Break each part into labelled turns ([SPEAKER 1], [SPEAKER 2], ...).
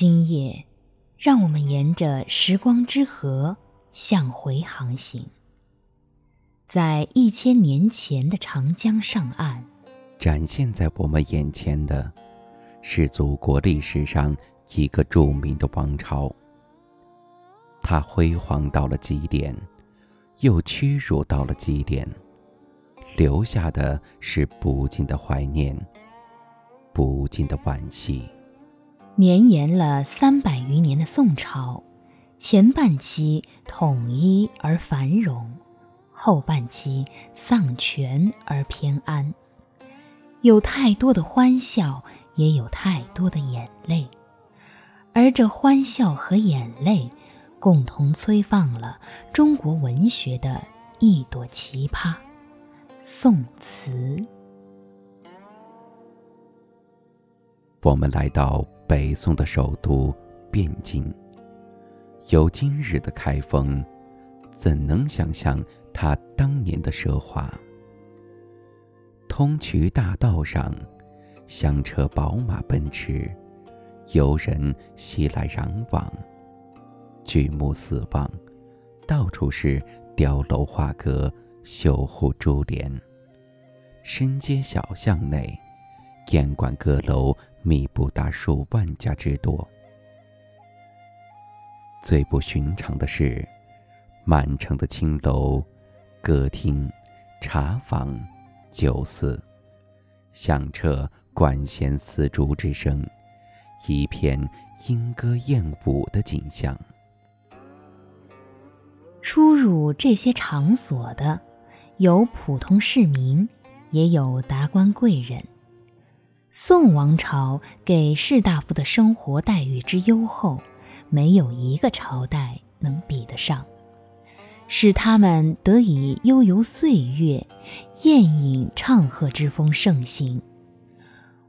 [SPEAKER 1] 今夜，让我们沿着时光之河向回航行，在一千年前的长江上岸，
[SPEAKER 2] 展现在我们眼前的，是祖国历史上一个著名的王朝。它辉煌到了极点，又屈辱到了极点，留下的是不尽的怀念，不尽的惋惜。
[SPEAKER 1] 绵延了三百余年的宋朝，前半期统一而繁荣，后半期丧权而偏安。有太多的欢笑，也有太多的眼泪，而这欢笑和眼泪，共同催放了中国文学的一朵奇葩——宋词。
[SPEAKER 2] 我们来到。北宋的首都汴京，有今日的开封，怎能想象它当年的奢华？通衢大道上，香车宝马奔驰，游人熙来攘往，举目四望，到处是雕楼画阁、绣户珠帘，深街小巷内。宴馆阁楼密布达数万家之多。最不寻常的是，满城的青楼、歌厅、茶坊、酒肆，响彻管弦丝竹之声，一片莺歌燕舞的景象。
[SPEAKER 1] 出入这些场所的，有普通市民，也有达官贵人。宋王朝给士大夫的生活待遇之优厚，没有一个朝代能比得上，使他们得以悠游岁月，宴饮唱和之风盛行。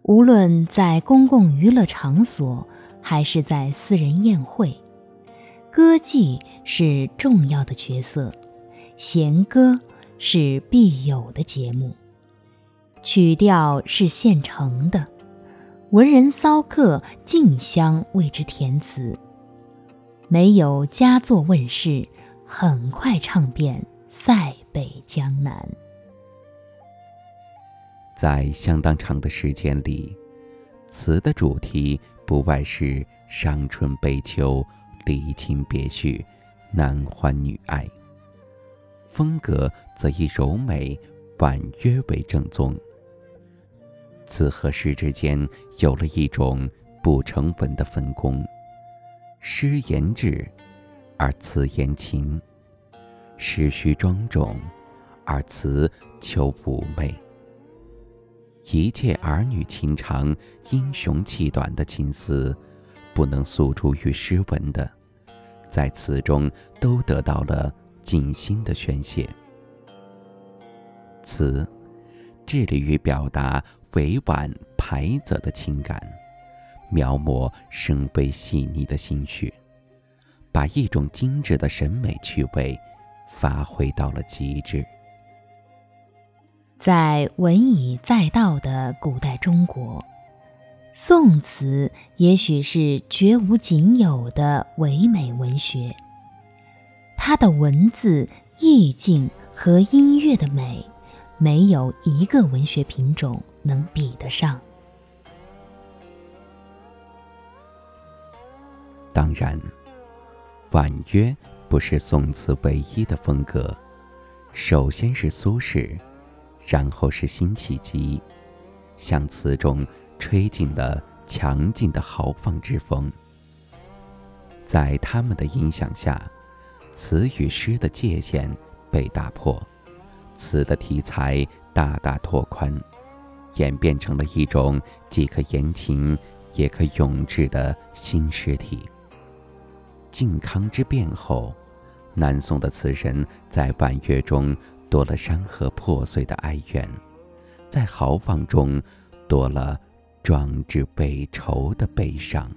[SPEAKER 1] 无论在公共娱乐场所，还是在私人宴会，歌妓是重要的角色，弦歌是必有的节目。曲调是现成的，文人骚客竞相为之填词。没有佳作问世，很快唱遍塞北江南。
[SPEAKER 2] 在相当长的时间里，词的主题不外是伤春悲秋、离情别绪、男欢女爱，风格则以柔美、婉约为正宗。词和诗之间有了一种不成文的分工：诗言志，而词言情；诗需庄重，而词求妩媚。一切儿女情长、英雄气短的情思，不能诉诸于诗文的，在词中都得到了尽心的宣泄。词，致力于表达。委婉排则的情感，描摹深悲细腻的心绪，把一种精致的审美趣味发挥到了极致。
[SPEAKER 1] 在文以载道的古代中国，宋词也许是绝无仅有的唯美文学。它的文字意境和音乐的美。没有一个文学品种能比得上。
[SPEAKER 2] 当然，婉约不是宋词唯一的风格。首先是苏轼，然后是辛弃疾，向词中吹进了强劲的豪放之风。在他们的影响下，词与诗的界限被打破。词的题材大大拓宽，演变成了一种既可言情也可咏志的新诗体。靖康之变后，南宋的词人在婉约中多了山河破碎的哀怨，在豪放中多了壮志悲愁的悲伤。